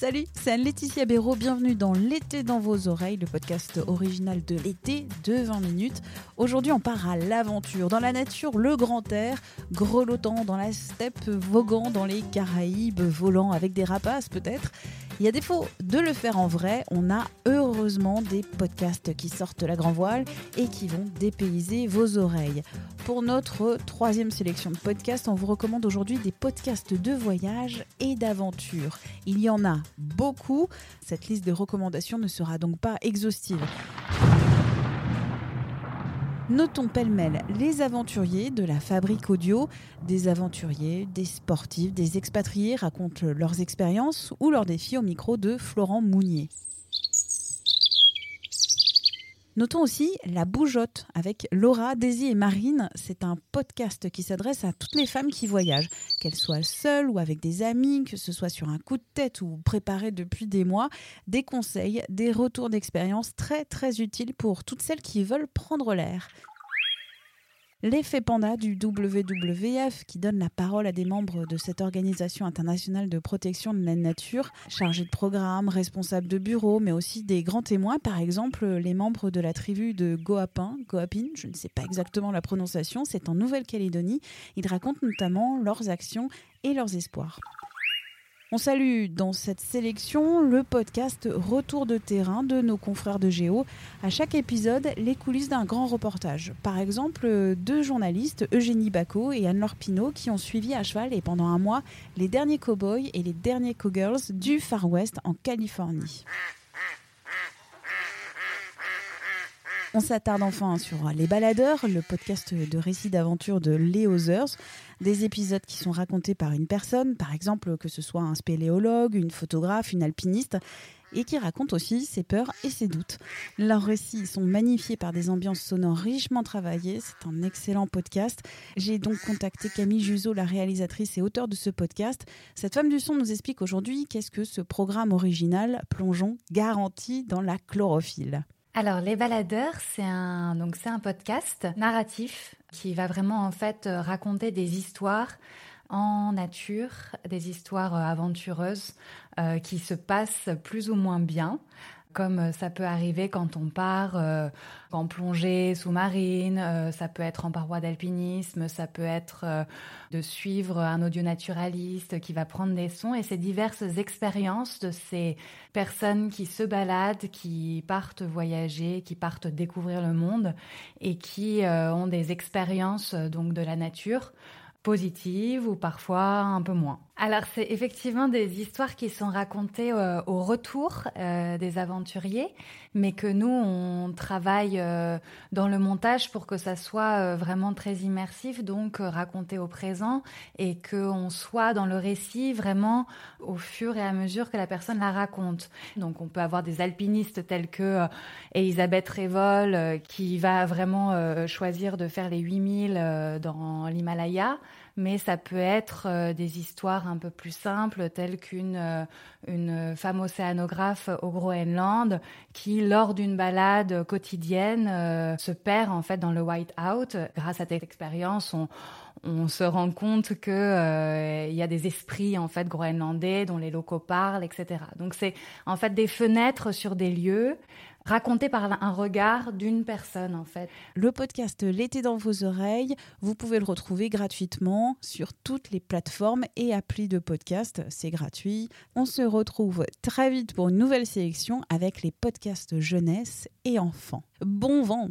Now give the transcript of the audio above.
Salut, c'est Anne-Laetitia Béraud. Bienvenue dans L'été dans vos oreilles, le podcast original de l'été de 20 minutes. Aujourd'hui, on part à l'aventure, dans la nature, le grand air, grelottant dans la steppe, voguant dans les Caraïbes, volant avec des rapaces peut-être. Il y a défaut de le faire en vrai, on a heureusement des podcasts qui sortent la grand voile et qui vont dépayser vos oreilles. Pour notre troisième sélection de podcasts, on vous recommande aujourd'hui des podcasts de voyage et d'aventure. Il y en a beaucoup. Cette liste de recommandations ne sera donc pas exhaustive. Notons pêle-mêle les aventuriers de la fabrique audio. Des aventuriers, des sportifs, des expatriés racontent leurs expériences ou leurs défis au micro de Florent Mounier. Notons aussi La Bougeotte avec Laura, Daisy et Marine. C'est un podcast qui s'adresse à toutes les femmes qui voyagent, qu'elles soient seules ou avec des amis, que ce soit sur un coup de tête ou préparées depuis des mois. Des conseils, des retours d'expérience très très utiles pour toutes celles qui veulent prendre l'air. L'effet panda du WWF qui donne la parole à des membres de cette organisation internationale de protection de la nature, chargés de programmes, responsables de bureaux, mais aussi des grands témoins, par exemple les membres de la tribu de Goapin, Goapin, je ne sais pas exactement la prononciation, c'est en Nouvelle-Calédonie. Ils racontent notamment leurs actions et leurs espoirs. On salue dans cette sélection le podcast Retour de terrain de nos confrères de Géo. À chaque épisode, les coulisses d'un grand reportage. Par exemple, deux journalistes, Eugénie Bacot et Anne-Laure Pinault, qui ont suivi à cheval et pendant un mois les derniers cowboys et les derniers cowgirls du Far West en Californie. On s'attarde enfin sur Les Baladeurs, le podcast de récits d'aventure de Léo Zers. Des épisodes qui sont racontés par une personne, par exemple que ce soit un spéléologue, une photographe, une alpiniste, et qui racontent aussi ses peurs et ses doutes. Leurs récits sont magnifiés par des ambiances sonores richement travaillées. C'est un excellent podcast. J'ai donc contacté Camille Juzo, la réalisatrice et auteure de ce podcast. Cette femme du son nous explique aujourd'hui qu'est-ce que ce programme original, plongeon, garantit dans la chlorophylle. Alors, Les Baladeurs, c'est un, un podcast narratif qui va vraiment en fait raconter des histoires en nature, des histoires aventureuses euh, qui se passent plus ou moins bien comme euh, ça peut arriver quand on part euh, en plongée sous-marine, euh, ça peut être en paroi d'alpinisme, ça peut être de suivre un audio naturaliste qui va prendre des sons et ces diverses expériences de ces personnes qui se baladent, qui partent voyager, qui partent découvrir le monde et qui ont des expériences donc de la nature positives ou parfois un peu moins. Alors c'est effectivement des histoires qui sont racontées euh, au retour euh, des aventuriers, mais que nous on travaille euh, dans le montage pour que ça soit vraiment très immersif, donc raconté au présent et qu'on soit dans le récit vraiment au fur et à mesure que la personne la raconte. Donc on peut avoir des alpinistes tels que Elisabeth Révol qui va vraiment choisir de faire les 8000 dans l'Himalaya mais ça peut être euh, des histoires un peu plus simples, telles qu'une euh, une femme océanographe au Groenland qui, lors d'une balade quotidienne, euh, se perd en fait dans le white-out. Grâce à cette expérience, on, on se rend compte que il y a des esprits en fait groenlandais dont les locaux parlent, etc. Donc c'est en fait des fenêtres sur des lieux raconté par un regard d'une personne en fait. Le podcast L'été dans vos oreilles, vous pouvez le retrouver gratuitement sur toutes les plateformes et applis de podcast, c'est gratuit. On se retrouve très vite pour une nouvelle sélection avec les podcasts jeunesse et enfants. Bon vent